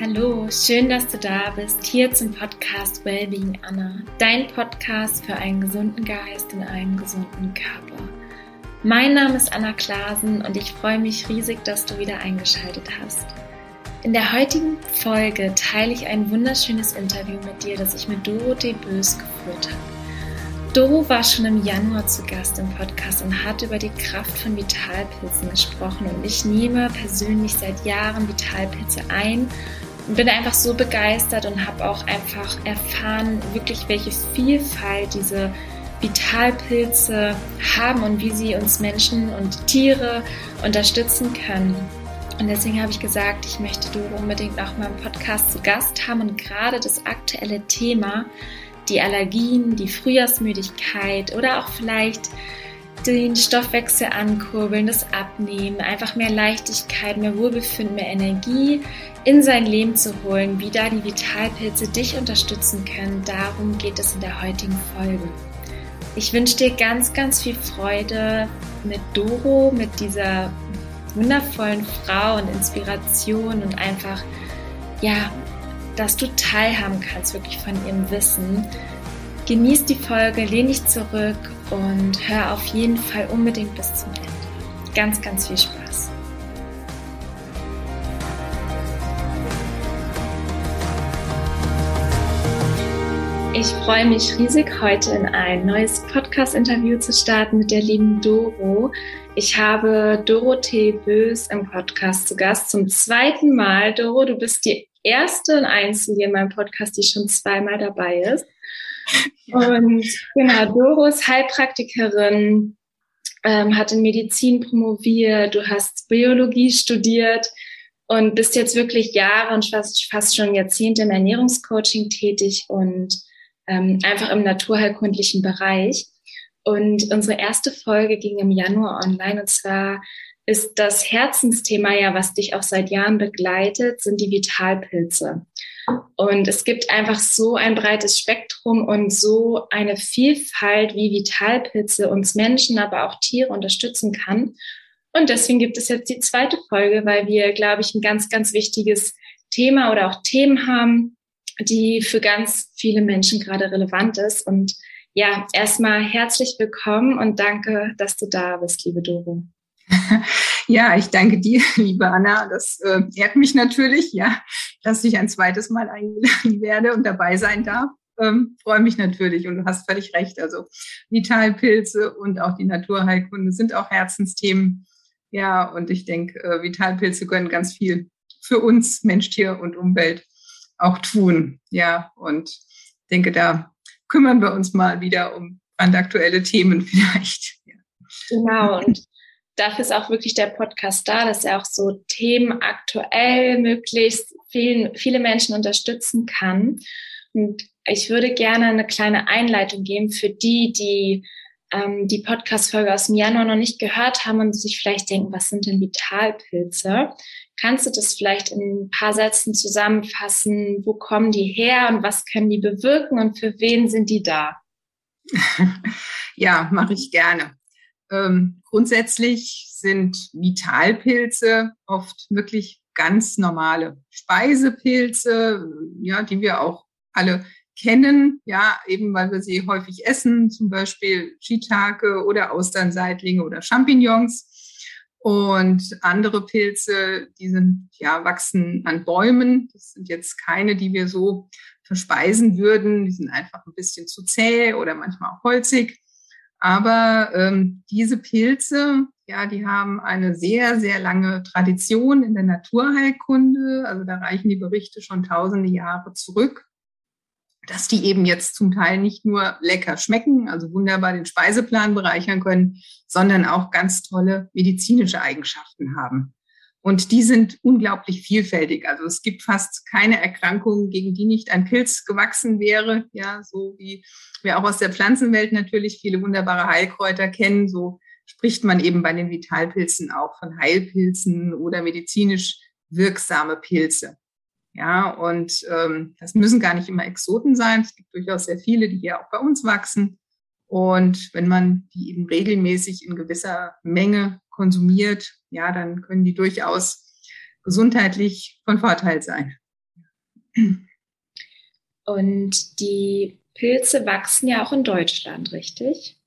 Hallo, schön, dass du da bist, hier zum Podcast Wellbeing Anna, dein Podcast für einen gesunden Geist und einen gesunden Körper. Mein Name ist Anna Klasen und ich freue mich riesig, dass du wieder eingeschaltet hast. In der heutigen Folge teile ich ein wunderschönes Interview mit dir, das ich mit Dorothee Bös geführt habe. Doro war schon im Januar zu Gast im Podcast und hat über die Kraft von Vitalpilzen gesprochen. Und ich nehme persönlich seit Jahren Vitalpilze ein bin einfach so begeistert und habe auch einfach erfahren, wirklich welche Vielfalt diese Vitalpilze haben und wie sie uns Menschen und Tiere unterstützen können. Und deswegen habe ich gesagt, ich möchte Doro unbedingt auch mal im Podcast zu Gast haben und gerade das aktuelle Thema die Allergien, die Frühjahrsmüdigkeit oder auch vielleicht den Stoffwechsel ankurbeln, das Abnehmen, einfach mehr Leichtigkeit, mehr Wohlbefinden, mehr Energie in sein Leben zu holen, wie da die Vitalpilze dich unterstützen können. Darum geht es in der heutigen Folge. Ich wünsche dir ganz, ganz viel Freude mit Doro, mit dieser wundervollen Frau und Inspiration und einfach, ja, dass du teilhaben kannst wirklich von ihrem Wissen. Genieß die Folge, lehn dich zurück und hör auf jeden Fall unbedingt bis zum Ende. Ganz, ganz viel Spaß. Ich freue mich riesig, heute in ein neues Podcast-Interview zu starten mit der lieben Doro. Ich habe Dorothee Bös im Podcast zu Gast zum zweiten Mal. Doro, du bist die erste und einzige in meinem Podcast, die schon zweimal dabei ist. Und genau, Doro ist Heilpraktikerin, ähm, hat in Medizin promoviert, du hast Biologie studiert und bist jetzt wirklich Jahre und fast, fast schon Jahrzehnte im Ernährungscoaching tätig und ähm, einfach im naturheilkundlichen Bereich. Und unsere erste Folge ging im Januar online und zwar ist das Herzensthema ja, was dich auch seit Jahren begleitet, sind die Vitalpilze. Und es gibt einfach so ein breites Spektrum und so eine Vielfalt, wie Vitalpilze uns Menschen, aber auch Tiere unterstützen kann. Und deswegen gibt es jetzt die zweite Folge, weil wir, glaube ich, ein ganz, ganz wichtiges Thema oder auch Themen haben, die für ganz viele Menschen gerade relevant ist. Und ja, erstmal herzlich willkommen und danke, dass du da bist, liebe Doro. Ja, ich danke dir, liebe Anna. Das äh, ehrt mich natürlich, ja, dass ich ein zweites Mal eingeladen werde und dabei sein darf. Ähm, freue mich natürlich und du hast völlig recht. Also Vitalpilze und auch die Naturheilkunde sind auch Herzensthemen. Ja, und ich denke, äh, Vitalpilze können ganz viel für uns, Mensch, Tier und Umwelt auch tun. Ja, und denke, da kümmern wir uns mal wieder um brandaktuelle Themen vielleicht. Ja. Genau, und dafür ist auch wirklich der Podcast da, dass er auch so Themen aktuell möglichst vielen, viele Menschen unterstützen kann. Und ich würde gerne eine kleine Einleitung geben für die, die ähm, die Podcast-Folge aus dem Januar noch nicht gehört haben und sich vielleicht denken, was sind denn Vitalpilze? Kannst du das vielleicht in ein paar Sätzen zusammenfassen? Wo kommen die her und was können die bewirken und für wen sind die da? ja, mache ich gerne. Ähm, grundsätzlich sind Vitalpilze oft wirklich ganz normale Speisepilze, ja, die wir auch alle kennen, ja, eben weil wir sie häufig essen, zum Beispiel Shiitake oder Austernseitlinge oder Champignons. Und andere Pilze, die sind, ja, wachsen an Bäumen. Das sind jetzt keine, die wir so verspeisen würden. Die sind einfach ein bisschen zu zäh oder manchmal auch holzig. Aber ähm, diese Pilze, ja, die haben eine sehr, sehr lange Tradition in der Naturheilkunde. Also da reichen die Berichte schon tausende Jahre zurück, dass die eben jetzt zum Teil nicht nur lecker schmecken, also wunderbar den Speiseplan bereichern können, sondern auch ganz tolle medizinische Eigenschaften haben. Und die sind unglaublich vielfältig. Also es gibt fast keine Erkrankung, gegen die nicht ein Pilz gewachsen wäre. Ja, so wie wir auch aus der Pflanzenwelt natürlich viele wunderbare Heilkräuter kennen. So spricht man eben bei den Vitalpilzen auch von Heilpilzen oder medizinisch wirksame Pilze. Ja, und ähm, das müssen gar nicht immer Exoten sein. Es gibt durchaus sehr viele, die hier auch bei uns wachsen. Und wenn man die eben regelmäßig in gewisser Menge konsumiert, ja, dann können die durchaus gesundheitlich von Vorteil sein. Und die Pilze wachsen ja auch in Deutschland, richtig?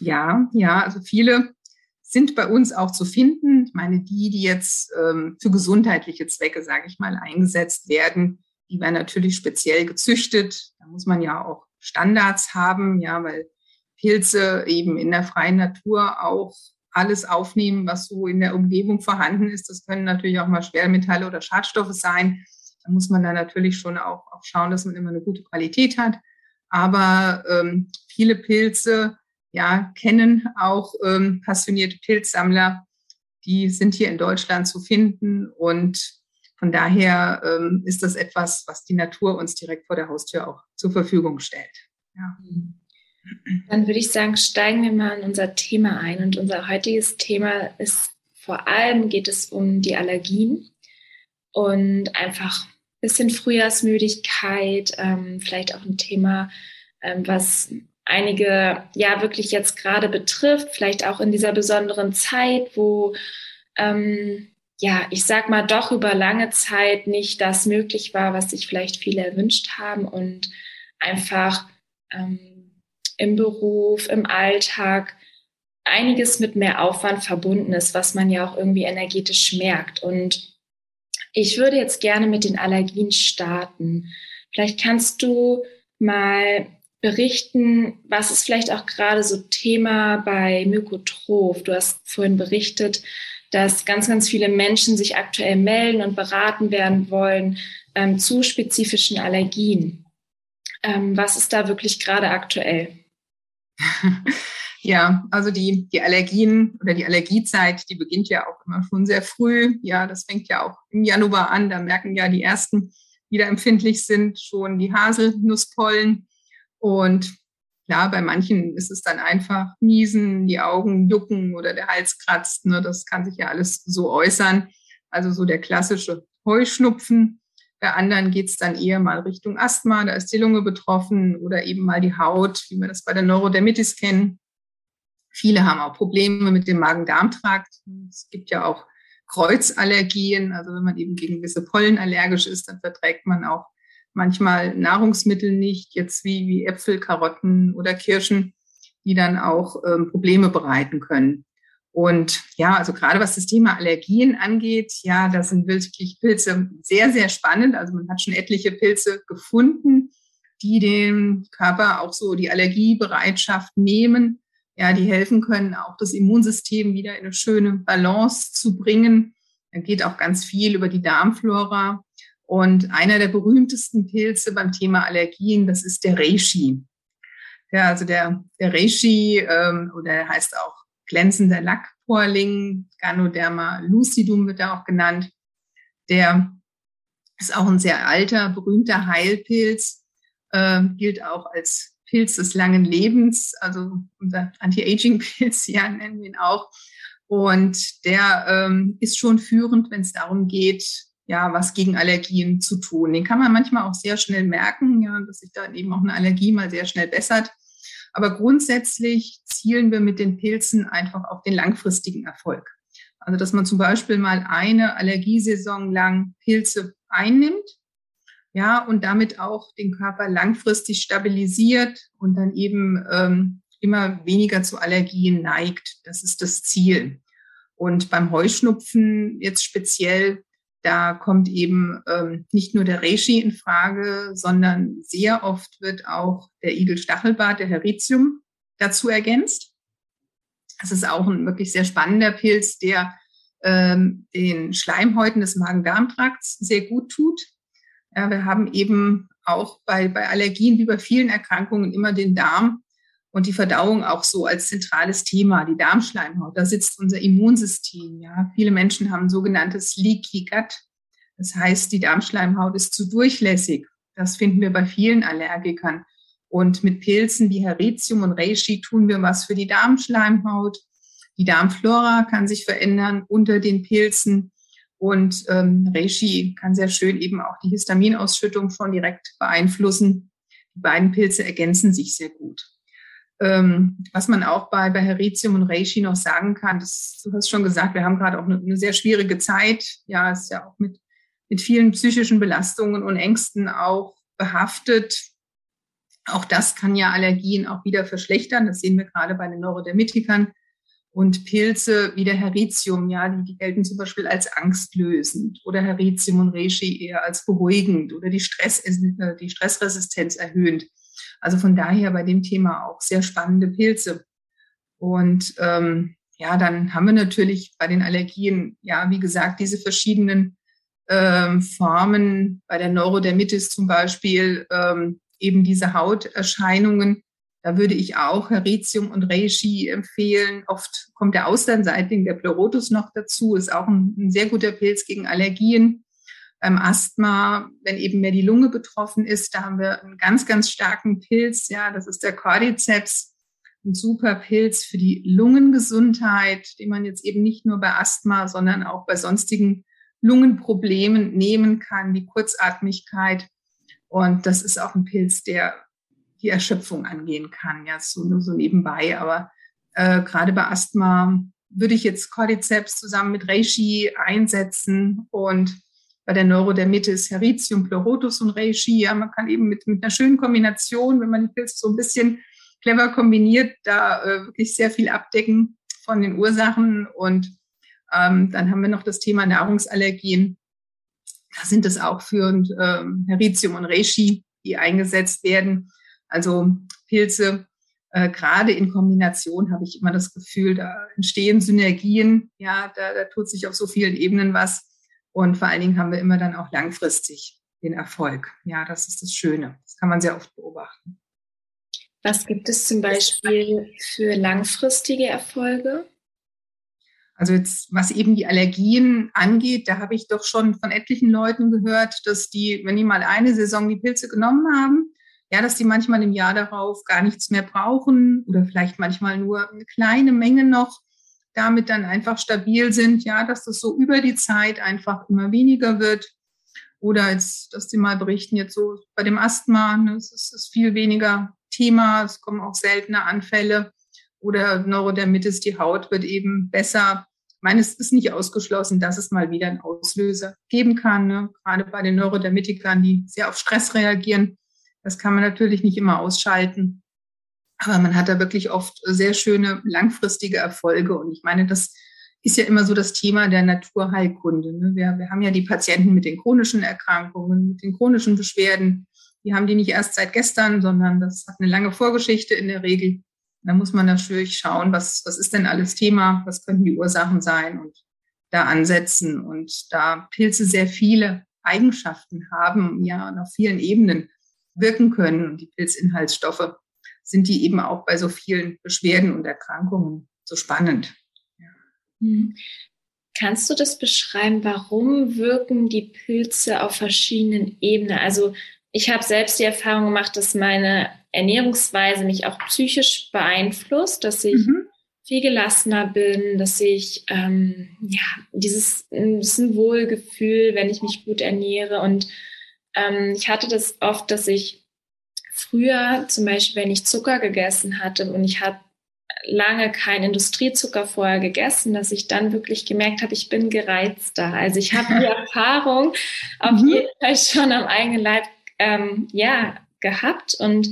Ja, ja, also viele sind bei uns auch zu finden. Ich meine, die, die jetzt ähm, für gesundheitliche Zwecke, sage ich mal, eingesetzt werden, die werden natürlich speziell gezüchtet. Da muss man ja auch Standards haben, ja, weil Pilze eben in der freien Natur auch alles aufnehmen, was so in der Umgebung vorhanden ist. Das können natürlich auch mal Schwermetalle oder Schadstoffe sein. Da muss man dann natürlich schon auch, auch schauen, dass man immer eine gute Qualität hat. Aber ähm, viele Pilze ja, kennen auch ähm, passionierte Pilzsammler. Die sind hier in Deutschland zu finden und von daher ähm, ist das etwas, was die Natur uns direkt vor der Haustür auch zur Verfügung stellt. Ja. Dann würde ich sagen, steigen wir mal in unser Thema ein. Und unser heutiges Thema ist vor allem geht es um die Allergien und einfach ein bisschen Frühjahrsmüdigkeit, ähm, vielleicht auch ein Thema, ähm, was einige ja wirklich jetzt gerade betrifft, vielleicht auch in dieser besonderen Zeit, wo ähm, ja, ich sag mal, doch über lange Zeit nicht das möglich war, was sich vielleicht viele erwünscht haben und einfach ähm, im Beruf, im Alltag einiges mit mehr Aufwand verbunden ist, was man ja auch irgendwie energetisch merkt. Und ich würde jetzt gerne mit den Allergien starten. Vielleicht kannst du mal berichten, was ist vielleicht auch gerade so Thema bei Mykotroph? Du hast vorhin berichtet, dass ganz, ganz viele Menschen sich aktuell melden und beraten werden wollen ähm, zu spezifischen Allergien. Ähm, was ist da wirklich gerade aktuell? Ja, also die, die Allergien oder die Allergiezeit, die beginnt ja auch immer schon sehr früh. Ja, das fängt ja auch im Januar an. Da merken ja die ersten, die da empfindlich sind, schon die Haselnusspollen. Und klar, bei manchen ist es dann einfach Niesen, die Augen jucken oder der Hals kratzt. Ne? Das kann sich ja alles so äußern. Also so der klassische Heuschnupfen. Bei anderen geht es dann eher mal Richtung Asthma, da ist die Lunge betroffen oder eben mal die Haut, wie wir das bei der Neurodermitis kennen. Viele haben auch Probleme mit dem Magen-Darm-Trakt. Es gibt ja auch Kreuzallergien, also wenn man eben gegen gewisse Pollen allergisch ist, dann verträgt man auch manchmal Nahrungsmittel nicht, jetzt wie, wie Äpfel, Karotten oder Kirschen, die dann auch ähm, Probleme bereiten können. Und ja, also gerade was das Thema Allergien angeht, ja, da sind wirklich Pilze sehr, sehr spannend. Also man hat schon etliche Pilze gefunden, die dem Körper auch so die Allergiebereitschaft nehmen. Ja, die helfen können, auch das Immunsystem wieder in eine schöne Balance zu bringen. Da geht auch ganz viel über die Darmflora. Und einer der berühmtesten Pilze beim Thema Allergien, das ist der Reishi. Ja, also der, der Reishi, ähm, oder heißt auch glänzender Lackporling, Ganoderma lucidum wird er auch genannt. Der ist auch ein sehr alter, berühmter Heilpilz, äh, gilt auch als Pilz des langen Lebens, also unser Anti-Aging-Pilz, ja, nennen wir ihn auch. Und der ähm, ist schon führend, wenn es darum geht, ja, was gegen Allergien zu tun. Den kann man manchmal auch sehr schnell merken, ja, dass sich dann eben auch eine Allergie mal sehr schnell bessert. Aber grundsätzlich zielen wir mit den Pilzen einfach auf den langfristigen Erfolg. Also, dass man zum Beispiel mal eine Allergiesaison lang Pilze einnimmt, ja, und damit auch den Körper langfristig stabilisiert und dann eben ähm, immer weniger zu Allergien neigt. Das ist das Ziel. Und beim Heuschnupfen jetzt speziell da kommt eben ähm, nicht nur der Reishi in Frage, sondern sehr oft wird auch der Igelstachelbart, der Heritium, dazu ergänzt. Das ist auch ein wirklich sehr spannender Pilz, der ähm, den Schleimhäuten des Magen-Darm-Trakts sehr gut tut. Ja, wir haben eben auch bei, bei Allergien wie bei vielen Erkrankungen immer den Darm und die Verdauung auch so als zentrales Thema, die Darmschleimhaut. Da sitzt unser Immunsystem. Ja, viele Menschen haben sogenanntes Leaky Gut. Das heißt, die Darmschleimhaut ist zu durchlässig. Das finden wir bei vielen Allergikern. Und mit Pilzen wie Heritium und Reishi tun wir was für die Darmschleimhaut. Die Darmflora kann sich verändern unter den Pilzen. Und ähm, Reishi kann sehr schön eben auch die Histaminausschüttung schon direkt beeinflussen. Die beiden Pilze ergänzen sich sehr gut. Ähm, was man auch bei, bei Heritium und Reishi noch sagen kann, das, du hast schon gesagt, wir haben gerade auch eine, eine, sehr schwierige Zeit. Ja, ist ja auch mit mit vielen psychischen Belastungen und Ängsten auch behaftet. Auch das kann ja Allergien auch wieder verschlechtern. Das sehen wir gerade bei den Neurodermitikern. Und Pilze wie der Heritium, ja, die, die gelten zum Beispiel als angstlösend oder Heritium und Reishi eher als beruhigend oder die, Stress, äh, die Stressresistenz erhöhend. Also von daher bei dem Thema auch sehr spannende Pilze. Und ähm, ja, dann haben wir natürlich bei den Allergien, ja, wie gesagt, diese verschiedenen ähm, Formen, bei der Neurodermitis zum Beispiel, ähm, eben diese Hauterscheinungen. Da würde ich auch Heritium und Reishi empfehlen. Oft kommt der Austernseitling, der Pleurotus noch dazu, ist auch ein, ein sehr guter Pilz gegen Allergien. Beim Asthma, wenn eben mehr die Lunge betroffen ist, da haben wir einen ganz, ganz starken Pilz. Ja, das ist der Cordyceps ein super Pilz für die Lungengesundheit, den man jetzt eben nicht nur bei Asthma, sondern auch bei sonstigen Lungenproblemen nehmen kann, wie Kurzatmigkeit. Und das ist auch ein Pilz, der die Erschöpfung angehen kann. Ja, so nur so nebenbei. Aber äh, gerade bei Asthma würde ich jetzt Cordyceps zusammen mit Reishi einsetzen und bei der Neurodermitis Heritium, Pleurotus und Reishi. Ja, man kann eben mit, mit einer schönen Kombination, wenn man die Pilze so ein bisschen clever kombiniert, da äh, wirklich sehr viel abdecken von den Ursachen. Und ähm, dann haben wir noch das Thema Nahrungsallergien. Da sind es auch für ähm, Heritium und Reishi, die eingesetzt werden. Also Pilze, äh, gerade in Kombination habe ich immer das Gefühl, da entstehen Synergien. Ja, da, da tut sich auf so vielen Ebenen was. Und vor allen Dingen haben wir immer dann auch langfristig den Erfolg. Ja, das ist das Schöne. Das kann man sehr oft beobachten. Was gibt es zum Beispiel für langfristige Erfolge? Also jetzt, was eben die Allergien angeht, da habe ich doch schon von etlichen Leuten gehört, dass die, wenn die mal eine Saison die Pilze genommen haben, ja, dass die manchmal im Jahr darauf gar nichts mehr brauchen oder vielleicht manchmal nur eine kleine Menge noch, damit dann einfach stabil sind, ja, dass das so über die Zeit einfach immer weniger wird. Oder jetzt, dass die mal berichten, jetzt so bei dem Asthma, ne, es ist, ist viel weniger Thema. Es kommen auch seltene Anfälle oder Neurodermitis, die Haut wird eben besser. Ich meine, es ist nicht ausgeschlossen, dass es mal wieder einen Auslöser geben kann, ne? gerade bei den Neurodermitikern, die sehr auf Stress reagieren. Das kann man natürlich nicht immer ausschalten. Aber man hat da wirklich oft sehr schöne langfristige Erfolge. Und ich meine, das ist ja immer so das Thema der Naturheilkunde. Ne? Wir, wir haben ja die Patienten mit den chronischen Erkrankungen, mit den chronischen Beschwerden, die haben die nicht erst seit gestern, sondern das hat eine lange Vorgeschichte in der Regel. Da muss man natürlich schauen, was, was ist denn alles Thema, was könnten die Ursachen sein und da ansetzen. Und da Pilze sehr viele Eigenschaften haben, ja, und auf vielen Ebenen wirken können und die Pilzinhaltsstoffe, sind die eben auch bei so vielen Beschwerden und Erkrankungen so spannend. Mhm. Kannst du das beschreiben, warum wirken die Pilze auf verschiedenen Ebenen? Also ich habe selbst die Erfahrung gemacht, dass meine Ernährungsweise mich auch psychisch beeinflusst, dass ich mhm. viel gelassener bin, dass ich ähm, ja dieses ein bisschen Wohlgefühl, wenn ich mich gut ernähre. Und ähm, ich hatte das oft, dass ich früher zum Beispiel, wenn ich Zucker gegessen hatte und ich habe lange kein Industriezucker vorher gegessen, dass ich dann wirklich gemerkt habe, ich bin gereizter. Also ich habe die Erfahrung auf mhm. jeden Fall schon am eigenen Leib ähm, ja, gehabt. Und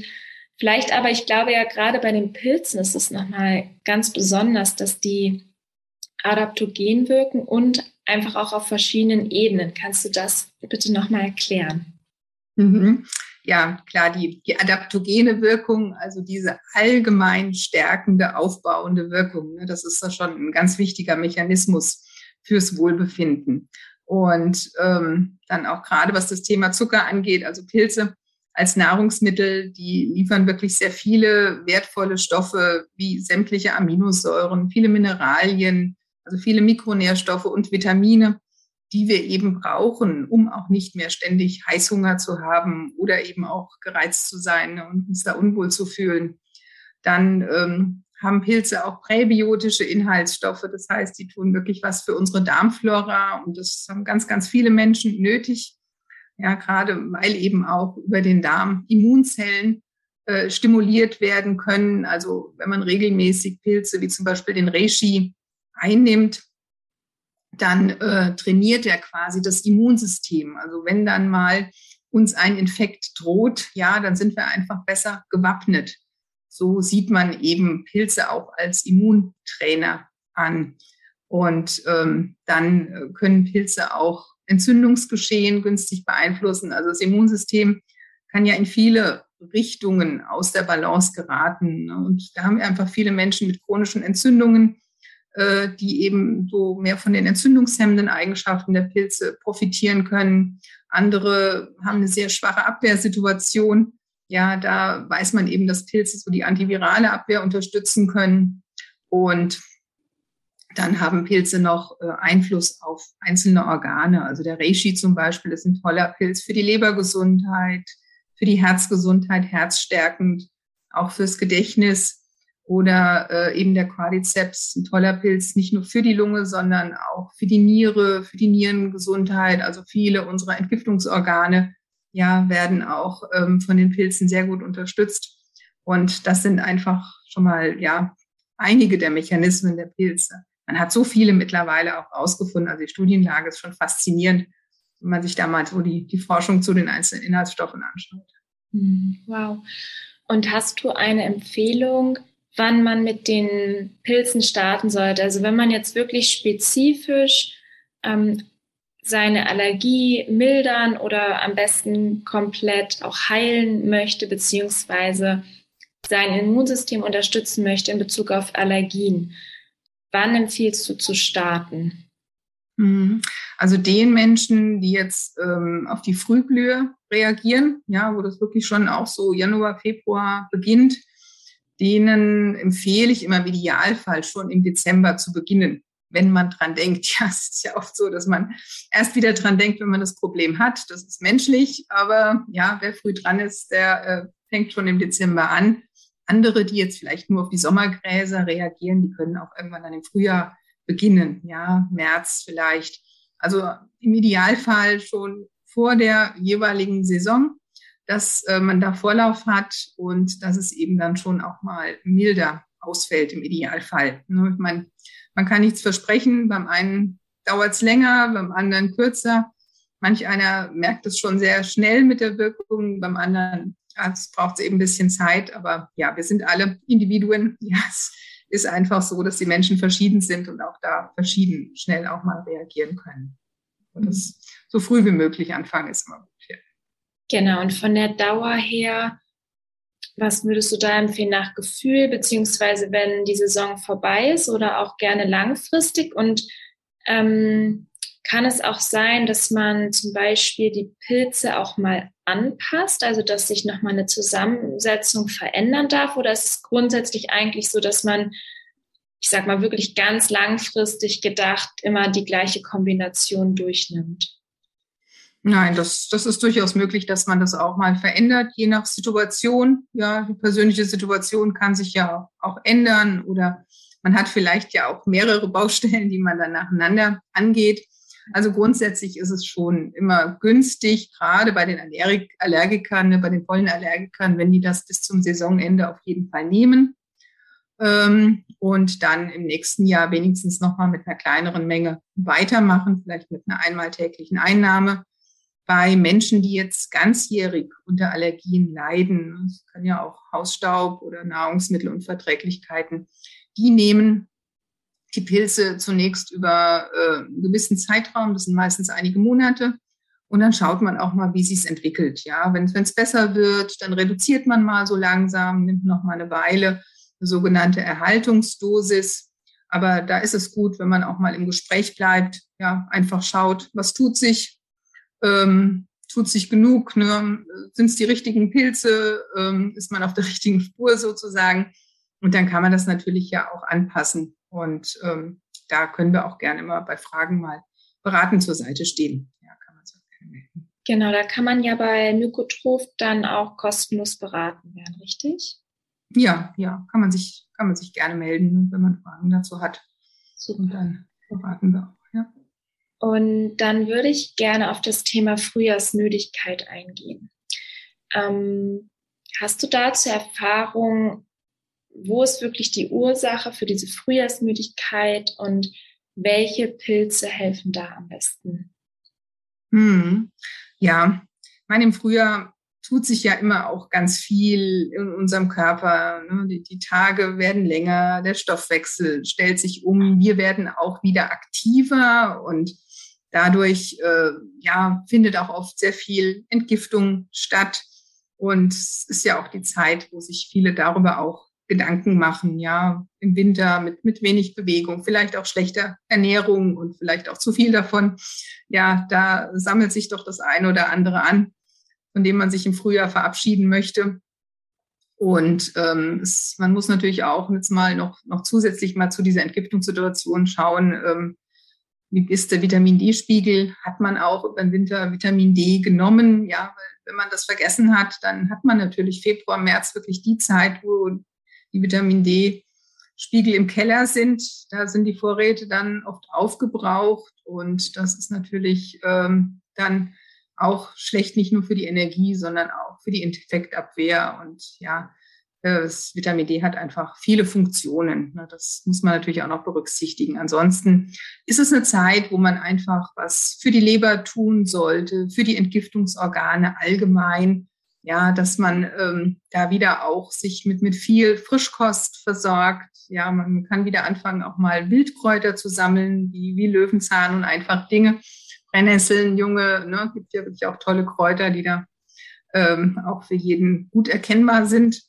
vielleicht aber, ich glaube ja gerade bei den Pilzen ist es nochmal ganz besonders, dass die adaptogen wirken und einfach auch auf verschiedenen Ebenen. Kannst du das bitte nochmal erklären? Mhm. Ja, klar, die, die adaptogene Wirkung, also diese allgemein stärkende, aufbauende Wirkung, ne, das ist ja schon ein ganz wichtiger Mechanismus fürs Wohlbefinden. Und ähm, dann auch gerade was das Thema Zucker angeht, also Pilze als Nahrungsmittel, die liefern wirklich sehr viele wertvolle Stoffe wie sämtliche Aminosäuren, viele Mineralien, also viele Mikronährstoffe und Vitamine, die wir eben brauchen, um auch nicht mehr ständig Heißhunger zu haben oder eben auch gereizt zu sein und uns da unwohl zu fühlen. Dann ähm, haben Pilze auch präbiotische Inhaltsstoffe. Das heißt, die tun wirklich was für unsere Darmflora und das haben ganz, ganz viele Menschen nötig. Ja, gerade weil eben auch über den Darm Immunzellen äh, stimuliert werden können. Also wenn man regelmäßig Pilze wie zum Beispiel den Reishi einnimmt, dann äh, trainiert er quasi das Immunsystem. Also wenn dann mal uns ein Infekt droht, ja, dann sind wir einfach besser gewappnet. So sieht man eben Pilze auch als Immuntrainer an. Und ähm, dann äh, können Pilze auch Entzündungsgeschehen günstig beeinflussen. Also das Immunsystem kann ja in viele Richtungen aus der Balance geraten. Ne? Und da haben wir einfach viele Menschen mit chronischen Entzündungen, äh, die eben so mehr von den entzündungshemmenden Eigenschaften der Pilze profitieren können. Andere haben eine sehr schwache Abwehrsituation. Ja, da weiß man eben, dass Pilze so die antivirale Abwehr unterstützen können. Und dann haben Pilze noch äh, Einfluss auf einzelne Organe. Also der Reishi zum Beispiel ist ein toller Pilz für die Lebergesundheit, für die Herzgesundheit, herzstärkend, auch fürs Gedächtnis. Oder äh, eben der Quadriceps, ein toller Pilz, nicht nur für die Lunge, sondern auch für die Niere, für die Nierengesundheit. Also viele unserer Entgiftungsorgane ja, werden auch ähm, von den Pilzen sehr gut unterstützt. Und das sind einfach schon mal ja einige der Mechanismen der Pilze. Man hat so viele mittlerweile auch rausgefunden. Also die Studienlage ist schon faszinierend, wenn man sich da mal so die, die Forschung zu den einzelnen Inhaltsstoffen anschaut. Hm, wow. Und hast du eine Empfehlung, wann man mit den Pilzen starten sollte. Also wenn man jetzt wirklich spezifisch ähm, seine Allergie mildern oder am besten komplett auch heilen möchte, beziehungsweise sein Immunsystem unterstützen möchte in Bezug auf Allergien. Wann empfiehlst du zu starten? Mhm. Also den Menschen, die jetzt ähm, auf die Frühblühe reagieren, ja, wo das wirklich schon auch so Januar, Februar beginnt, denen empfehle ich immer im Idealfall schon im Dezember zu beginnen, wenn man dran denkt. Ja, es ist ja oft so, dass man erst wieder dran denkt, wenn man das Problem hat. Das ist menschlich, aber ja, wer früh dran ist, der äh, fängt schon im Dezember an. Andere, die jetzt vielleicht nur auf die Sommergräser reagieren, die können auch irgendwann dann im Frühjahr beginnen, ja, März vielleicht. Also im Idealfall schon vor der jeweiligen Saison dass äh, man da Vorlauf hat und dass es eben dann schon auch mal milder ausfällt im Idealfall. Ne? Ich meine, man kann nichts versprechen. Beim einen dauert es länger, beim anderen kürzer. Manch einer merkt es schon sehr schnell mit der Wirkung, beim anderen ja, es braucht eben ein bisschen Zeit. Aber ja, wir sind alle Individuen. Ja, es ist einfach so, dass die Menschen verschieden sind und auch da verschieden schnell auch mal reagieren können. Und das so früh wie möglich anfangen ist immer gut. Genau, und von der Dauer her, was würdest du da empfehlen nach Gefühl, beziehungsweise wenn die Saison vorbei ist oder auch gerne langfristig? Und ähm, kann es auch sein, dass man zum Beispiel die Pilze auch mal anpasst, also dass sich nochmal eine Zusammensetzung verändern darf? Oder ist es grundsätzlich eigentlich so, dass man, ich sag mal, wirklich ganz langfristig gedacht immer die gleiche Kombination durchnimmt? Nein, das, das ist durchaus möglich, dass man das auch mal verändert, je nach Situation. Ja, die persönliche Situation kann sich ja auch ändern oder man hat vielleicht ja auch mehrere Baustellen, die man dann nacheinander angeht. Also grundsätzlich ist es schon immer günstig, gerade bei den Allergikern, ne, bei den Pollenallergikern, wenn die das bis zum Saisonende auf jeden Fall nehmen ähm, und dann im nächsten Jahr wenigstens nochmal mit einer kleineren Menge weitermachen, vielleicht mit einer einmal täglichen Einnahme bei Menschen, die jetzt ganzjährig unter Allergien leiden, es kann ja auch Hausstaub oder Nahrungsmittelunverträglichkeiten, die nehmen die Pilze zunächst über äh, einen gewissen Zeitraum, das sind meistens einige Monate, und dann schaut man auch mal, wie sich es entwickelt. Ja, wenn es besser wird, dann reduziert man mal so langsam, nimmt noch mal eine Weile eine sogenannte Erhaltungsdosis. Aber da ist es gut, wenn man auch mal im Gespräch bleibt, ja, einfach schaut, was tut sich, ähm, tut sich genug, ne? sind es die richtigen Pilze, ähm, ist man auf der richtigen Spur sozusagen. Und dann kann man das natürlich ja auch anpassen. Und ähm, da können wir auch gerne immer bei Fragen mal beraten zur Seite stehen. Ja, kann man so gerne melden. Genau, da kann man ja bei Mykotroph dann auch kostenlos beraten werden, richtig? Ja, ja, kann man sich, kann man sich gerne melden, wenn man Fragen dazu hat. Super. Und dann beraten wir auch. Und dann würde ich gerne auf das Thema Frühjahrsmüdigkeit eingehen. Ähm, hast du dazu Erfahrung, wo ist wirklich die Ursache für diese Frühjahrsmüdigkeit und welche Pilze helfen da am besten? Hm. Ja, ich meine, im Frühjahr tut sich ja immer auch ganz viel in unserem Körper. Ne? Die, die, Tage werden länger, der Stoffwechsel stellt sich um, wir werden auch wieder aktiver und dadurch äh, ja, findet auch oft sehr viel Entgiftung statt. Und es ist ja auch die Zeit, wo sich viele darüber auch Gedanken machen, ja, im Winter mit, mit wenig Bewegung, vielleicht auch schlechter Ernährung und vielleicht auch zu viel davon. Ja, da sammelt sich doch das eine oder andere an von dem man sich im Frühjahr verabschieden möchte. Und ähm, es, man muss natürlich auch jetzt mal noch, noch zusätzlich mal zu dieser Entgiftungssituation schauen, ähm, wie ist der Vitamin D-Spiegel? Hat man auch über den Winter Vitamin D genommen? Ja, weil wenn man das vergessen hat, dann hat man natürlich Februar, März wirklich die Zeit, wo die Vitamin D-Spiegel im Keller sind. Da sind die Vorräte dann oft aufgebraucht und das ist natürlich ähm, dann auch schlecht nicht nur für die Energie, sondern auch für die Infektabwehr. Und ja, das Vitamin D hat einfach viele Funktionen. Ne? Das muss man natürlich auch noch berücksichtigen. Ansonsten ist es eine Zeit, wo man einfach was für die Leber tun sollte, für die Entgiftungsorgane allgemein. Ja, dass man ähm, da wieder auch sich mit, mit viel Frischkost versorgt. Ja, man kann wieder anfangen, auch mal Wildkräuter zu sammeln, wie, wie Löwenzahn und einfach Dinge, Brennnesseln, junge, ne, gibt ja wirklich auch tolle Kräuter, die da ähm, auch für jeden gut erkennbar sind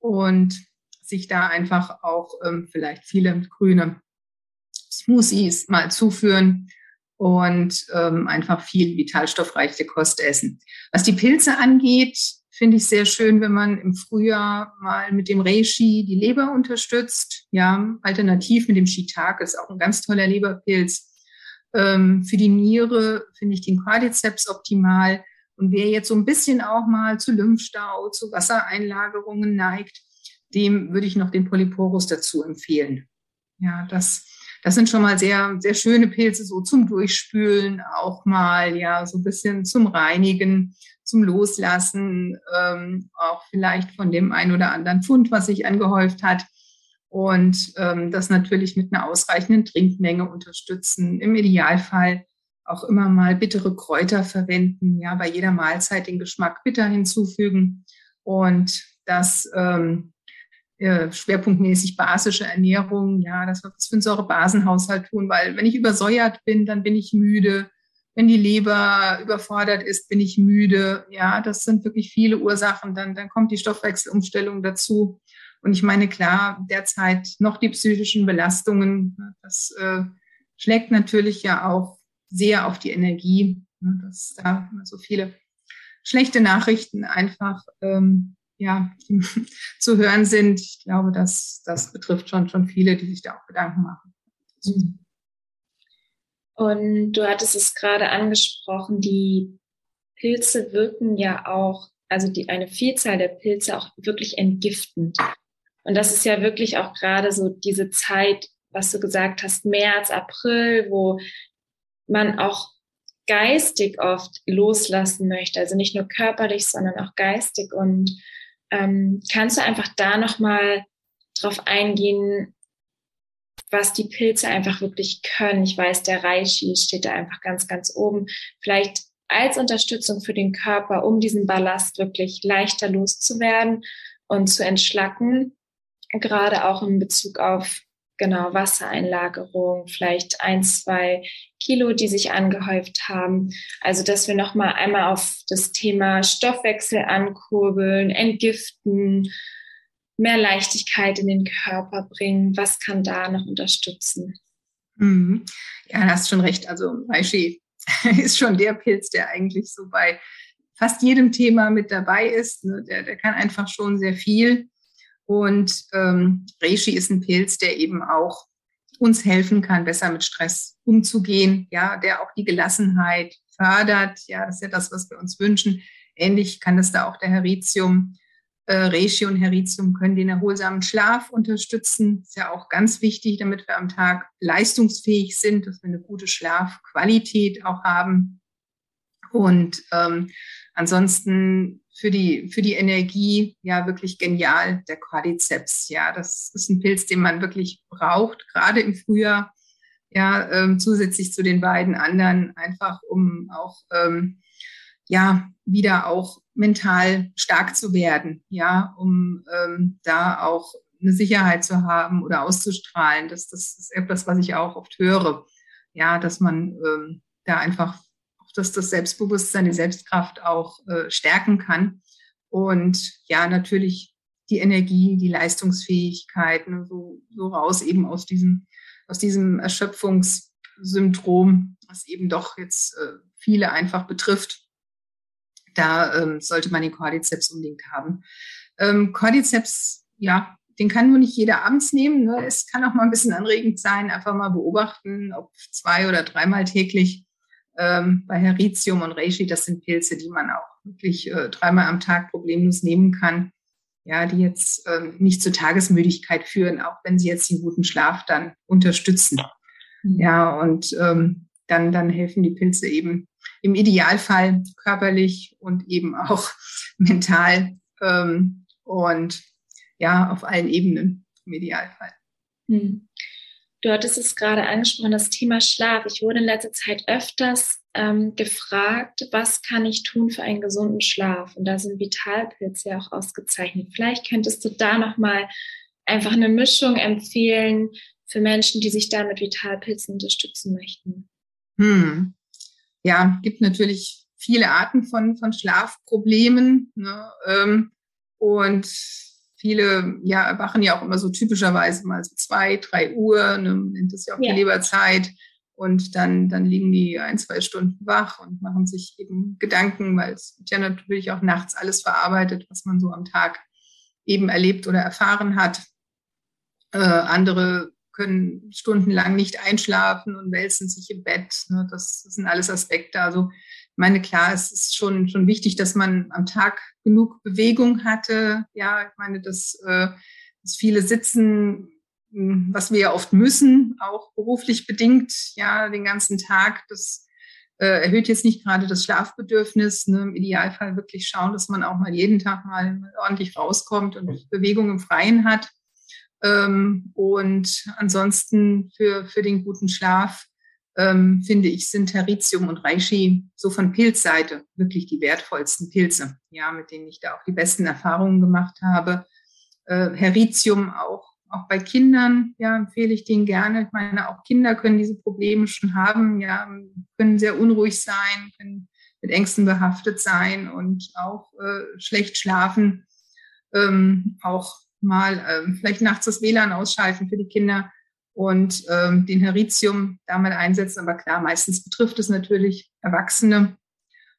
und sich da einfach auch ähm, vielleicht viele grüne Smoothies mal zuführen und ähm, einfach viel vitalstoffreiche Kost essen. Was die Pilze angeht, finde ich sehr schön, wenn man im Frühjahr mal mit dem Reishi die Leber unterstützt. Ja, alternativ mit dem Shiitake ist auch ein ganz toller Leberpilz. Ähm, für die Niere finde ich den Quadrizeps optimal. Und wer jetzt so ein bisschen auch mal zu Lymphstau, zu Wassereinlagerungen neigt, dem würde ich noch den Polyporus dazu empfehlen. Ja, das, das sind schon mal sehr, sehr schöne Pilze, so zum Durchspülen auch mal, ja, so ein bisschen zum Reinigen, zum Loslassen, ähm, auch vielleicht von dem ein oder anderen Pfund, was sich angehäuft hat und ähm, das natürlich mit einer ausreichenden Trinkmenge unterstützen. Im Idealfall auch immer mal bittere Kräuter verwenden, ja, bei jeder Mahlzeit den Geschmack bitter hinzufügen und das ähm, äh, schwerpunktmäßig basische Ernährung, ja, das wir für einen Säurebasenhaushalt tun, weil wenn ich übersäuert bin, dann bin ich müde. Wenn die Leber überfordert ist, bin ich müde. Ja, das sind wirklich viele Ursachen. Dann, dann kommt die Stoffwechselumstellung dazu. Und ich meine, klar, derzeit noch die psychischen Belastungen, das äh, schlägt natürlich ja auch sehr auf die Energie, ne, dass da so viele schlechte Nachrichten einfach ähm, ja, zu hören sind. Ich glaube, das, das betrifft schon, schon viele, die sich da auch Gedanken machen. Und du hattest es gerade angesprochen, die Pilze wirken ja auch, also die, eine Vielzahl der Pilze auch wirklich entgiftend. Und das ist ja wirklich auch gerade so diese Zeit, was du gesagt hast, März, April, wo man auch geistig oft loslassen möchte, also nicht nur körperlich, sondern auch geistig. Und ähm, kannst du einfach da nochmal drauf eingehen, was die Pilze einfach wirklich können? Ich weiß, der Reishi steht da einfach ganz, ganz oben. Vielleicht als Unterstützung für den Körper, um diesen Ballast wirklich leichter loszuwerden und zu entschlacken gerade auch in Bezug auf genau Wassereinlagerung, vielleicht ein, zwei Kilo, die sich angehäuft haben. Also, dass wir nochmal einmal auf das Thema Stoffwechsel ankurbeln, entgiften, mehr Leichtigkeit in den Körper bringen. Was kann da noch unterstützen? Mhm. Ja, du hast schon recht. Also Reishi ist schon der Pilz, der eigentlich so bei fast jedem Thema mit dabei ist. Ne? Der, der kann einfach schon sehr viel. Und ähm, Reishi ist ein Pilz, der eben auch uns helfen kann, besser mit Stress umzugehen, ja, der auch die Gelassenheit fördert. Ja, das ist ja das, was wir uns wünschen. Ähnlich kann das da auch der Heritium. Äh, Reishi und Heritium können den erholsamen Schlaf unterstützen. Ist ja auch ganz wichtig, damit wir am Tag leistungsfähig sind, dass wir eine gute Schlafqualität auch haben. Und ähm, ansonsten für die, für die Energie, ja, wirklich genial, der Quadriceps. Ja, das ist ein Pilz, den man wirklich braucht, gerade im Frühjahr, ja, ähm, zusätzlich zu den beiden anderen, einfach um auch, ähm, ja, wieder auch mental stark zu werden, ja, um ähm, da auch eine Sicherheit zu haben oder auszustrahlen. Das, das ist etwas, was ich auch oft höre, ja, dass man ähm, da einfach, dass das Selbstbewusstsein, die Selbstkraft auch äh, stärken kann. Und ja, natürlich die Energie, die Leistungsfähigkeit, ne, so, so raus eben aus diesem, aus diesem Erschöpfungssyndrom, was eben doch jetzt äh, viele einfach betrifft. Da ähm, sollte man den Cordyceps unbedingt haben. Ähm, Cordyceps, ja, den kann nur nicht jeder abends nehmen. Ne? Es kann auch mal ein bisschen anregend sein, einfach mal beobachten, ob zwei oder dreimal täglich. Ähm, bei Heritium und Reishi, das sind Pilze, die man auch wirklich äh, dreimal am Tag problemlos nehmen kann ja, die jetzt ähm, nicht zur Tagesmüdigkeit führen, auch wenn sie jetzt den guten Schlaf dann unterstützen. Mhm. Ja, und ähm, dann, dann helfen die Pilze eben im Idealfall körperlich und eben auch mental ähm, und ja, auf allen Ebenen im Idealfall. Mhm. Du hattest es gerade angesprochen, das Thema Schlaf. Ich wurde in letzter Zeit öfters ähm, gefragt, was kann ich tun für einen gesunden Schlaf? Und da sind Vitalpilze ja auch ausgezeichnet. Vielleicht könntest du da nochmal einfach eine Mischung empfehlen für Menschen, die sich da mit Vitalpilzen unterstützen möchten. Hm. Ja, gibt natürlich viele Arten von, von Schlafproblemen. Ne? Ähm, und viele ja, erwachen ja auch immer so typischerweise mal so zwei, drei Uhr, ne, nennt das ja auch ja. die Leberzeit. Und dann, dann liegen die ein, zwei Stunden wach und machen sich eben Gedanken, weil es wird ja natürlich auch nachts alles verarbeitet, was man so am Tag eben erlebt oder erfahren hat. Äh, andere können stundenlang nicht einschlafen und wälzen sich im Bett. Ne? Das, das, sind alles Aspekte. Also meine, klar, es ist schon, schon wichtig, dass man am Tag genug Bewegung hatte. Ja, ich meine, dass, äh, dass viele sitzen hm, was wir ja oft müssen, auch beruflich bedingt, ja, den ganzen Tag. Das äh, erhöht jetzt nicht gerade das Schlafbedürfnis. Ne? Im Idealfall wirklich schauen, dass man auch mal jeden Tag mal ordentlich rauskommt und Bewegung im Freien hat. Ähm, und ansonsten für, für den guten Schlaf, ähm, finde ich, sind Heritium und Reishi so von Pilzseite wirklich die wertvollsten Pilze, ja, mit denen ich da auch die besten Erfahrungen gemacht habe. Äh, Heritium auch auch bei Kindern, ja, empfehle ich den gerne. Ich meine, auch Kinder können diese Probleme schon haben, ja, können sehr unruhig sein, können mit Ängsten behaftet sein und auch äh, schlecht schlafen. Ähm, auch mal ähm, vielleicht nachts das WLAN ausschalten für die Kinder und ähm, den Heritium da mal einsetzen. Aber klar, meistens betrifft es natürlich Erwachsene.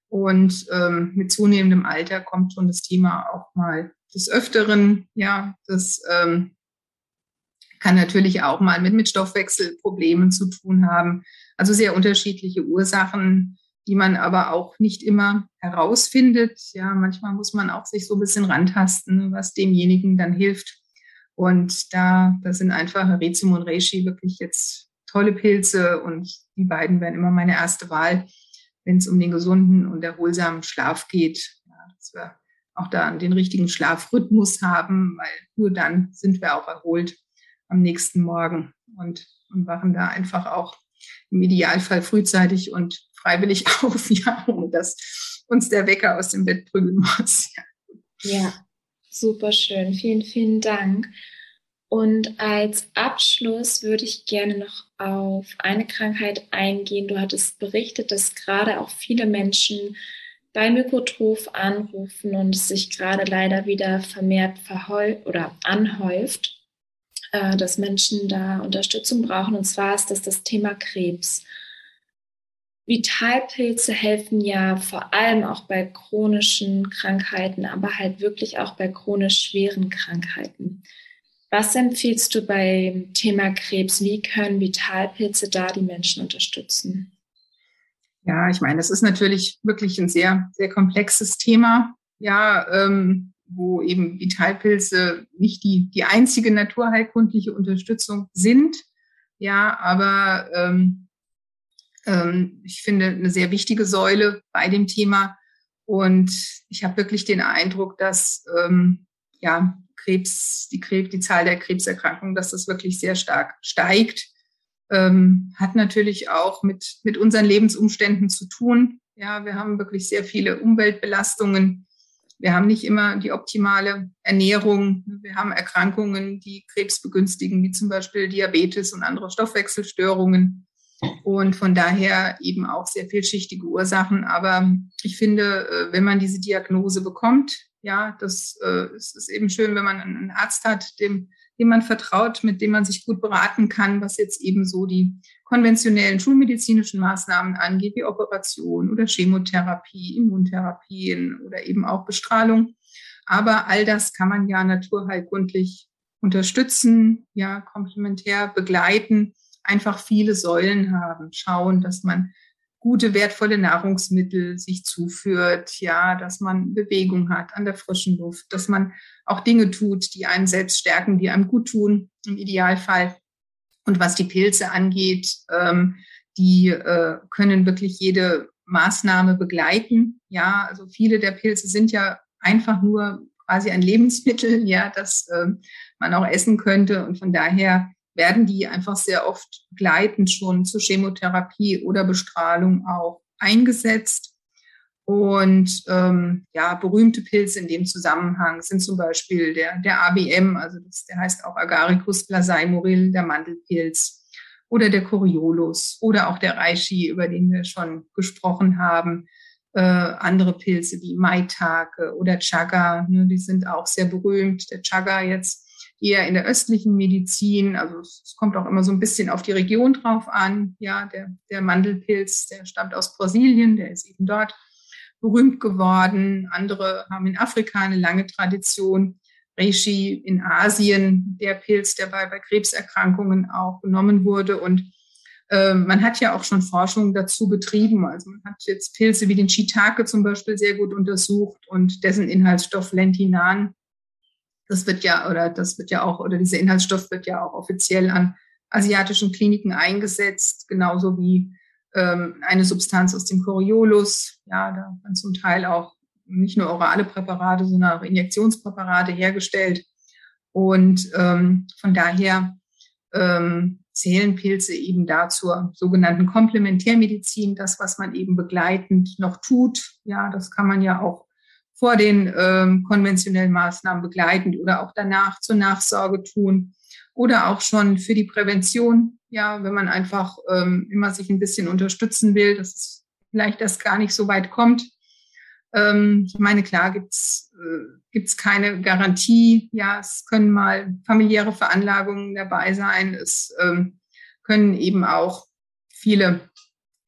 Und ähm, mit zunehmendem Alter kommt schon das Thema auch mal des Öfteren, ja, das ähm, kann natürlich auch mal mit, mit Stoffwechselproblemen zu tun haben. Also sehr unterschiedliche Ursachen, die man aber auch nicht immer herausfindet. Ja, manchmal muss man auch sich so ein bisschen rantasten, was demjenigen dann hilft. Und da, da sind einfach Heritium und Reishi wirklich jetzt tolle Pilze und die beiden werden immer meine erste Wahl, wenn es um den gesunden und erholsamen Schlaf geht. Ja, dass wir auch da den richtigen Schlafrhythmus haben, weil nur dann sind wir auch erholt am nächsten Morgen und, und wachen da einfach auch im Idealfall frühzeitig und freiwillig auf, ja, ohne dass uns der Wecker aus dem Bett prügeln muss. Ja, ja super schön. Vielen, vielen Dank. Und als Abschluss würde ich gerne noch auf eine Krankheit eingehen. Du hattest berichtet, dass gerade auch viele Menschen bei Mykotroph anrufen und es sich gerade leider wieder vermehrt oder anhäuft äh, dass Menschen da Unterstützung brauchen. Und zwar ist das das Thema Krebs. Vitalpilze helfen ja vor allem auch bei chronischen Krankheiten, aber halt wirklich auch bei chronisch schweren Krankheiten. Was empfiehlst du beim Thema Krebs? Wie können Vitalpilze da die Menschen unterstützen? Ja, ich meine, das ist natürlich wirklich ein sehr, sehr komplexes Thema. Ja, ähm, wo eben Vitalpilze nicht die, die einzige naturheilkundliche Unterstützung sind. Ja, aber ähm, ähm, ich finde eine sehr wichtige Säule bei dem Thema. Und ich habe wirklich den Eindruck, dass ähm, ja, Krebs, die, Krebs, die Zahl der Krebserkrankungen, dass das wirklich sehr stark steigt. ähm, hat natürlich auch mit, mit unseren Lebensumständen zu tun. Ja, wir haben wirklich sehr viele Umweltbelastungen. Wir haben nicht immer die optimale Ernährung. Wir haben Erkrankungen, die Krebs begünstigen, wie zum Beispiel Diabetes und andere Stoffwechselstörungen. Und von daher eben auch sehr vielschichtige Ursachen. Aber ich finde, äh, wenn man diese Diagnose bekommt, ja, das äh, es ist eben schön, wenn man einen Arzt hat, dem, dem man vertraut, mit dem man sich gut beraten kann, was jetzt eben so die konventionellen schulmedizinischen Maßnahmen angeht, wie Operation oder Chemotherapie, Immuntherapien oder eben auch Bestrahlung. Aber all das kann man ja naturheilkundlich unterstützen, ja, komplementär begleiten einfach viele Säulen haben. Schauen, dass man gute, wertvolle Nahrungsmittel sich zuführt, ja, dass man Bewegung hat an der frischen Luft, dass man auch Dinge tut, die einen selbst stärken, die einem gut tun, im Idealfall. Und was die Pilze angeht, ähm, die äh, können wirklich jede Maßnahme begleiten. Ja, also viele der Pilze sind ja einfach nur quasi ein Lebensmittel, ja, das äh, man auch essen könnte. Und von daher werden die einfach sehr oft begleitend schon zur Chemotherapie oder Bestrahlung auch eingesetzt. Und ähm, ja, berühmte Pilze in dem Zusammenhang sind zum Beispiel der, der ABM, also das, der heißt auch Agaricus blaseimoril, der Mandelpilz, oder der Coriolus oder auch der Reishi, über den wir schon gesprochen haben. Äh, andere Pilze wie Maitake oder Chaga, ne, die sind auch sehr berühmt. Der Chaga jetzt eher in der östlichen Medizin. Also es kommt auch immer so ein bisschen auf die Region drauf an. Ja, der, der Mandelpilz, der stammt aus Brasilien, der ist eben dort berühmt geworden. Andere haben in Afrika eine lange Tradition. Reishi in Asien, der Pilz, der bei, bei Krebserkrankungen auch genommen wurde. Und äh, man hat ja auch schon Forschung dazu betrieben. Also man hat jetzt Pilze wie den Shiitake zum Beispiel sehr gut untersucht und dessen Inhaltsstoff Lentinan das wird ja, oder das wird ja auch, oder dieser Inhaltsstoff wird ja auch offiziell an asiatischen Kliniken eingesetzt, genauso wie ähm, eine Substanz aus dem Coriolus. Ja, da werden zum Teil auch nicht nur orale Präparate, sondern auch Injektionspräparate hergestellt. Und ähm, von daher ähm, zählen Pilze eben da zur sogenannten Komplementärmedizin, das, was man eben begleitend noch tut. Ja, das kann man ja auch vor den ähm, konventionellen Maßnahmen begleitend oder auch danach zur Nachsorge tun oder auch schon für die Prävention. Ja, wenn man einfach ähm, immer sich ein bisschen unterstützen will, dass vielleicht das gar nicht so weit kommt. Ähm, ich meine, klar gibt's äh, gibt's keine Garantie. Ja, es können mal familiäre Veranlagungen dabei sein. Es ähm, können eben auch viele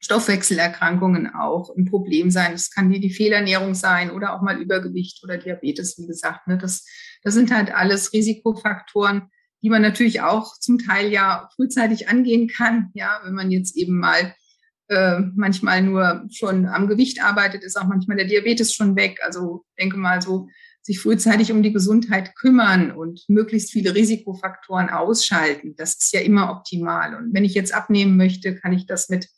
Stoffwechselerkrankungen auch ein Problem sein. Das kann wie die Fehlernährung sein oder auch mal Übergewicht oder Diabetes, wie gesagt. Ne? Das, das sind halt alles Risikofaktoren, die man natürlich auch zum Teil ja frühzeitig angehen kann. Ja, wenn man jetzt eben mal äh, manchmal nur schon am Gewicht arbeitet, ist auch manchmal der Diabetes schon weg. Also denke mal so, sich frühzeitig um die Gesundheit kümmern und möglichst viele Risikofaktoren ausschalten. Das ist ja immer optimal. Und wenn ich jetzt abnehmen möchte, kann ich das mit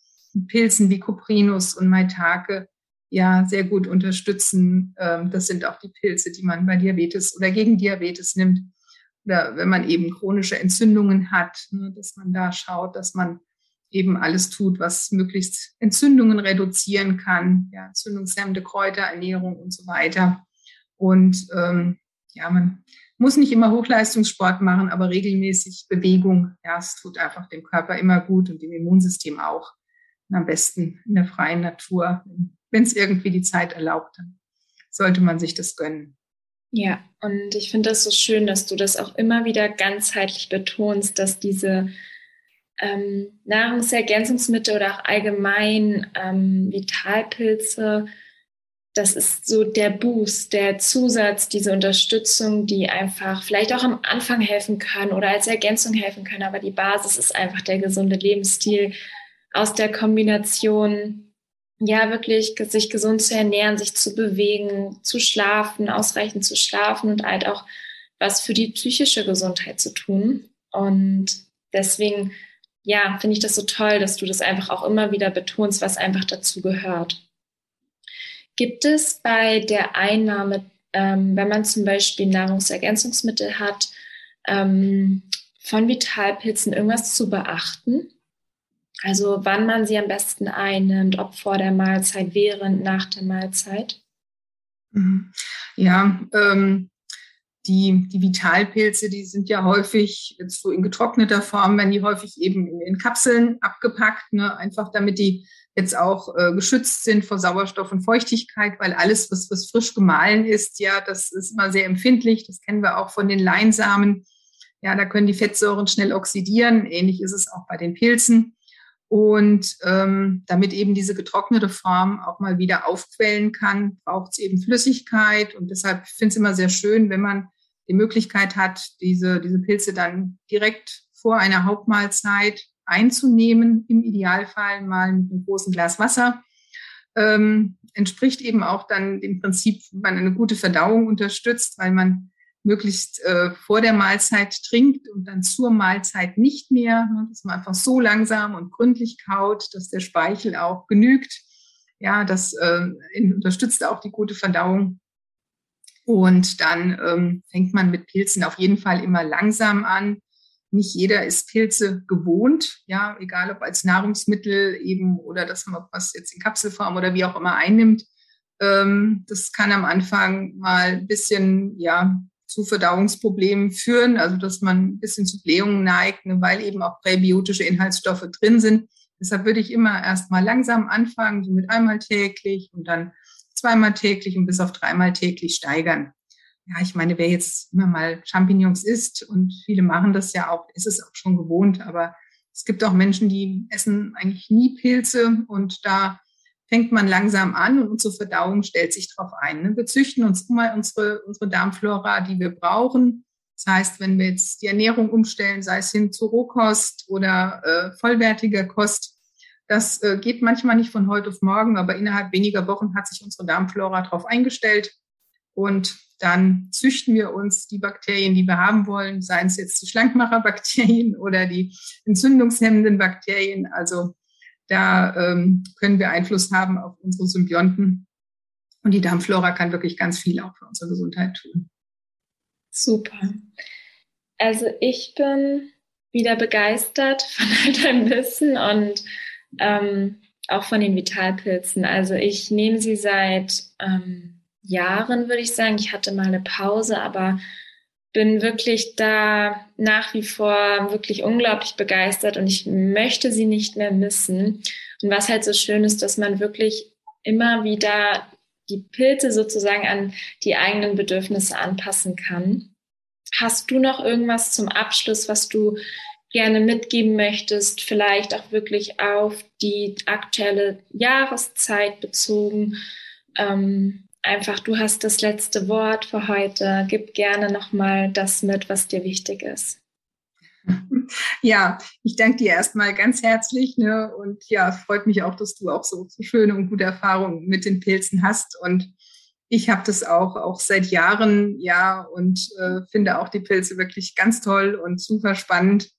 Pilzen wie Coprinus und Maitake ja sehr gut unterstützen. Ähm, das sind auch die Pilze, die man bei Diabetes oder gegen Diabetes nimmt. Oder wenn man eben chronische Entzündungen hat, ne, dass man da schaut, dass man eben alles tut, was möglichst Entzündungen reduzieren kann, ja, entzündungshemmende Kräuterernährung und so weiter. Und ähm, ja, man muss nicht immer Hochleistungssport machen, aber regelmäßig Bewegung, ja, es tut einfach dem Körper immer gut und dem Immunsystem auch am besten in der freien Natur. Wenn es irgendwie die Zeit erlaubt, dann sollte man sich das gönnen. Ja, und ich finde das so schön, dass du das auch immer wieder ganzheitlich betonst, dass diese ähm, Nahrungsergänzungsmittel oder auch allgemein ähm, Vitalpilze, das ist so der Boost, der Zusatz, diese Unterstützung, die einfach vielleicht auch am Anfang helfen kann oder als Ergänzung helfen kann. Aber die Basis ist einfach der gesunde Lebensstil, aus der Kombination, ja, wirklich sich gesund zu ernähren, sich zu bewegen, zu schlafen, ausreichend zu schlafen und halt auch was für die psychische Gesundheit zu tun. Und deswegen, ja, finde ich das so toll, dass du das einfach auch immer wieder betonst, was einfach dazu gehört. Gibt es bei der Einnahme, ähm, wenn man zum Beispiel Nahrungsergänzungsmittel hat, ähm, von Vitalpilzen irgendwas zu beachten? Also wann man sie am besten einnimmt, ob vor der Mahlzeit, während, nach der Mahlzeit? Mhm. Ja, ähm, die, die Vitalpilze, die sind ja häufig jetzt so in getrockneter Form, werden die häufig eben in, in Kapseln abgepackt, ne? einfach damit die jetzt auch äh, geschützt sind vor Sauerstoff und Feuchtigkeit, weil alles, was, was frisch gemahlen ist, ja, das ist immer sehr empfindlich. Das kennen wir auch von den Leinsamen. Ja, da können die Fettsäuren schnell oxidieren. Ähnlich ist es auch bei den Pilzen. Und ähm, damit eben diese getrocknete Form auch mal wieder aufquellen kann, braucht es eben Flüssigkeit. Und deshalb finde ich es immer sehr schön, wenn man die Möglichkeit hat, diese, diese Pilze dann direkt vor einer Hauptmahlzeit einzunehmen, im Idealfall mal mit einem großen Glas Wasser. Ähm, entspricht eben auch dann dem Prinzip, wie man eine gute Verdauung unterstützt, weil man möglichst äh, vor der Mahlzeit trinkt und dann zur Mahlzeit nicht mehr, ne, dass man einfach so langsam und gründlich kaut, dass der Speichel auch genügt. Ja, das äh, unterstützt auch die gute Verdauung. Und dann ähm, fängt man mit Pilzen auf jeden Fall immer langsam an. Nicht jeder ist Pilze gewohnt, ja, egal ob als Nahrungsmittel eben oder dass man was jetzt in Kapselform oder wie auch immer einnimmt. Ähm, das kann am Anfang mal ein bisschen, ja, zu Verdauungsproblemen führen, also dass man ein bisschen zu Blähungen neigt, ne, weil eben auch präbiotische Inhaltsstoffe drin sind. Deshalb würde ich immer erst mal langsam anfangen, so mit einmal täglich und dann zweimal täglich und bis auf dreimal täglich steigern. Ja, ich meine, wer jetzt immer mal Champignons isst und viele machen das ja auch, ist es auch schon gewohnt, aber es gibt auch Menschen, die essen eigentlich nie Pilze und da fängt man langsam an und unsere Verdauung stellt sich darauf ein. Ne? Wir züchten uns immer unsere, unsere Darmflora, die wir brauchen. Das heißt, wenn wir jetzt die Ernährung umstellen, sei es hin zu Rohkost oder äh, vollwertiger Kost, das äh, geht manchmal nicht von heute auf morgen, aber innerhalb weniger Wochen hat sich unsere Darmflora darauf eingestellt. Und dann züchten wir uns die Bakterien, die wir haben wollen, seien es jetzt die Schlankmacherbakterien oder die entzündungshemmenden Bakterien. Also da ähm, können wir Einfluss haben auf unsere Symbionten. Und die Darmflora kann wirklich ganz viel auch für unsere Gesundheit tun. Super. Also ich bin wieder begeistert von all deinem Wissen und ähm, auch von den Vitalpilzen. Also ich nehme sie seit ähm, Jahren, würde ich sagen. Ich hatte mal eine Pause, aber bin wirklich da nach wie vor wirklich unglaublich begeistert und ich möchte sie nicht mehr missen. Und was halt so schön ist, dass man wirklich immer wieder die Pilze sozusagen an die eigenen Bedürfnisse anpassen kann. Hast du noch irgendwas zum Abschluss, was du gerne mitgeben möchtest, vielleicht auch wirklich auf die aktuelle Jahreszeit bezogen? Ähm, einfach, du hast das letzte Wort für heute. Gib gerne nochmal das mit, was dir wichtig ist. Ja, ich danke dir erstmal ganz herzlich. Ne? Und ja, freut mich auch, dass du auch so, so schöne und gute Erfahrungen mit den Pilzen hast. Und ich habe das auch, auch seit Jahren, ja, und äh, finde auch die Pilze wirklich ganz toll und super spannend.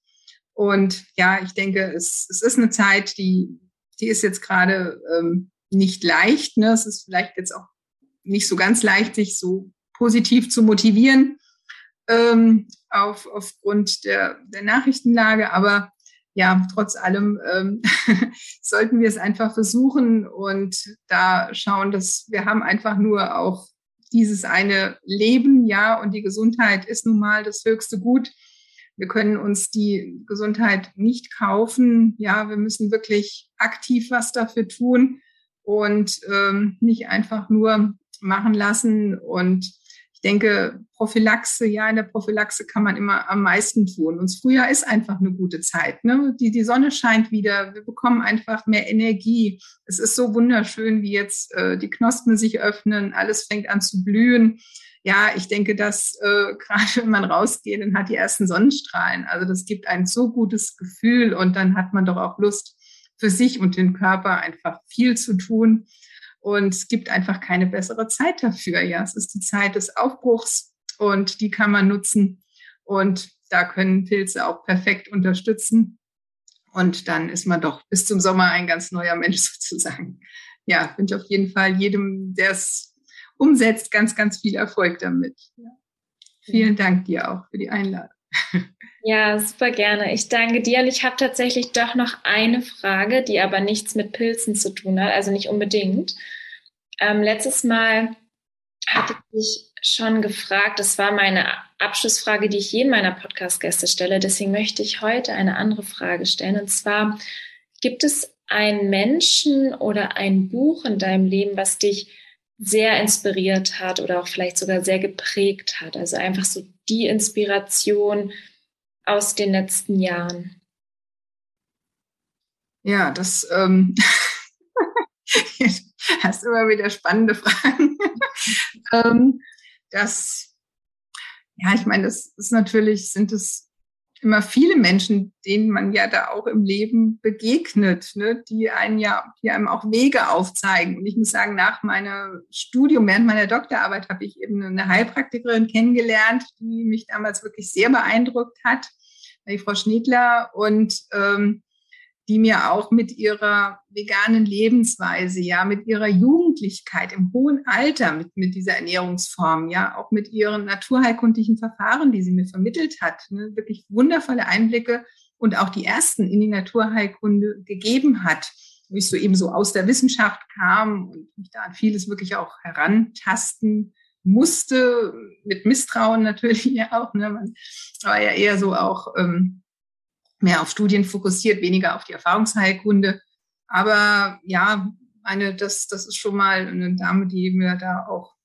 Und ja, ich denke, es, es ist eine Zeit, die, die ist jetzt gerade ähm, nicht leicht. Ne? Es ist vielleicht jetzt auch nicht so ganz leicht, sich so positiv zu motivieren ähm, auf, aufgrund der, der Nachrichtenlage. Aber ja, trotz allem ähm, sollten wir es einfach versuchen und da schauen, dass wir haben einfach nur auch dieses eine Leben, ja, und die Gesundheit ist nun mal das höchste Gut. Wir können uns die Gesundheit nicht kaufen. Ja, wir müssen wirklich aktiv was dafür tun und ähm, nicht einfach nur machen lassen. Und ich denke, Prophylaxe, ja, in der Prophylaxe kann man immer am meisten tun. Und Frühjahr ist einfach eine gute Zeit. Ne? Die, die Sonne scheint wieder, wir bekommen einfach mehr Energie. Es ist so wunderschön, wie jetzt äh, die Knospen sich öffnen, alles fängt an zu blühen. Ja, ich denke, dass äh, gerade wenn man rausgeht und hat die ersten Sonnenstrahlen, also das gibt ein so gutes Gefühl und dann hat man doch auch Lust, für sich und den Körper einfach viel zu tun. Und es gibt einfach keine bessere Zeit dafür. Ja, es ist die Zeit des Aufbruchs und die kann man nutzen. Und da können Pilze auch perfekt unterstützen. Und dann ist man doch bis zum Sommer ein ganz neuer Mensch sozusagen. Ja, wünsche auf jeden Fall jedem, der es umsetzt, ganz, ganz viel Erfolg damit. Ja. Vielen Dank dir auch für die Einladung. Ja, super gerne. Ich danke dir. Und ich habe tatsächlich doch noch eine Frage, die aber nichts mit Pilzen zu tun hat, also nicht unbedingt. Ähm, letztes Mal hatte ich schon gefragt, das war meine Abschlussfrage, die ich jedem meiner Podcast-Gäste stelle. Deswegen möchte ich heute eine andere Frage stellen. Und zwar, gibt es einen Menschen oder ein Buch in deinem Leben, was dich sehr inspiriert hat oder auch vielleicht sogar sehr geprägt hat? Also einfach so die Inspiration, aus den letzten Jahren? Ja, das ähm, hast immer wieder spannende Fragen. ähm, das, ja, ich meine, das ist natürlich, sind es immer viele Menschen, denen man ja da auch im Leben begegnet, ne, die einen ja, die einem auch Wege aufzeigen. Und ich muss sagen, nach meinem Studium, während meiner Doktorarbeit, habe ich eben eine Heilpraktikerin kennengelernt, die mich damals wirklich sehr beeindruckt hat, die Frau Schniedler, und ähm, die mir auch mit ihrer veganen Lebensweise, ja, mit ihrer Jugendlichkeit im hohen Alter, mit, mit dieser Ernährungsform, ja, auch mit ihren naturheilkundlichen Verfahren, die sie mir vermittelt hat, ne, wirklich wundervolle Einblicke und auch die ersten in die Naturheilkunde gegeben hat, wo ich so eben so aus der Wissenschaft kam und mich da an vieles wirklich auch herantasten musste, mit Misstrauen natürlich ja auch, ne, man war ja eher so auch, ähm, mehr auf Studien fokussiert, weniger auf die Erfahrungsheilkunde. Aber ja, eine, das, das ist schon mal eine Dame, die mir da auch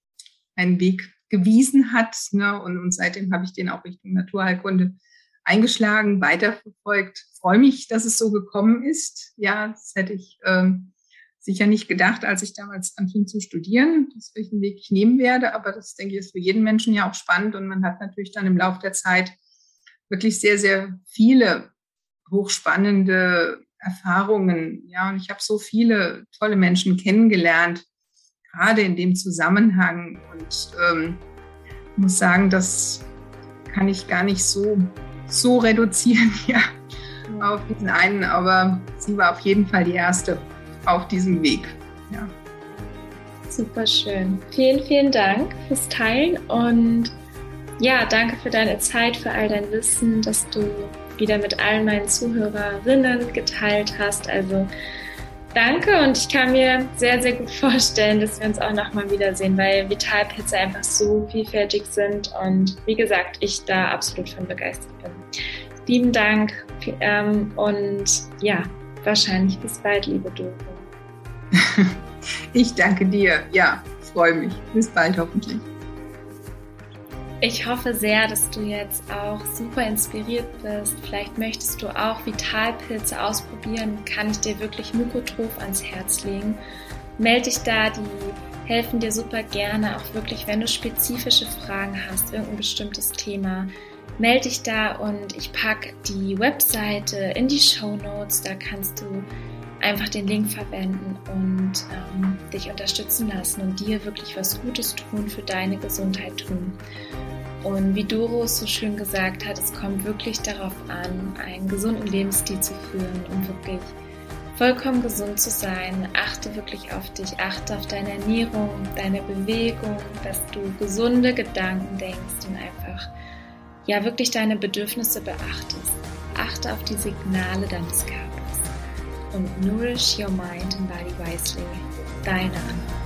einen Weg gewiesen hat. Ne? Und, und seitdem habe ich den auch Richtung Naturheilkunde eingeschlagen, weiterverfolgt. Freue mich, dass es so gekommen ist. Ja, das hätte ich ähm, sicher nicht gedacht, als ich damals anfing zu studieren, dass welchen Weg ich nehmen werde. Aber das, denke ich, ist für jeden Menschen ja auch spannend. Und man hat natürlich dann im Laufe der Zeit wirklich sehr, sehr viele hochspannende Erfahrungen. Ja, und ich habe so viele tolle Menschen kennengelernt, gerade in dem Zusammenhang. Und ähm, muss sagen, das kann ich gar nicht so, so reduzieren, ja, auf diesen einen. Aber sie war auf jeden Fall die erste auf diesem Weg. Ja. Super schön. Vielen, vielen Dank fürs Teilen und ja, danke für deine Zeit, für all dein Wissen, dass du wieder mit allen meinen Zuhörerinnen geteilt hast. Also danke und ich kann mir sehr, sehr gut vorstellen, dass wir uns auch nochmal wiedersehen, weil Vitalpilze einfach so vielfältig sind und wie gesagt, ich da absolut von begeistert bin. Lieben Dank ähm, und ja, wahrscheinlich bis bald, liebe Doro. Ich danke dir. Ja, freue mich. Bis bald hoffentlich. Ich hoffe sehr, dass du jetzt auch super inspiriert bist. Vielleicht möchtest du auch Vitalpilze ausprobieren. Kann ich dir wirklich Mykotroph ans Herz legen. Melde dich da, die helfen dir super gerne, auch wirklich, wenn du spezifische Fragen hast, irgendein bestimmtes Thema. Melde dich da und ich packe die Webseite in die Show Notes. Da kannst du einfach den Link verwenden und ähm, dich unterstützen lassen und dir wirklich was Gutes tun, für deine Gesundheit tun. Und wie Doro so schön gesagt hat, es kommt wirklich darauf an, einen gesunden Lebensstil zu führen, um wirklich vollkommen gesund zu sein. Achte wirklich auf dich, achte auf deine Ernährung, deine Bewegung, dass du gesunde Gedanken denkst und einfach ja wirklich deine Bedürfnisse beachtest. Achte auf die Signale deines Körpers und nourish your mind and body wisely. Deine Anna.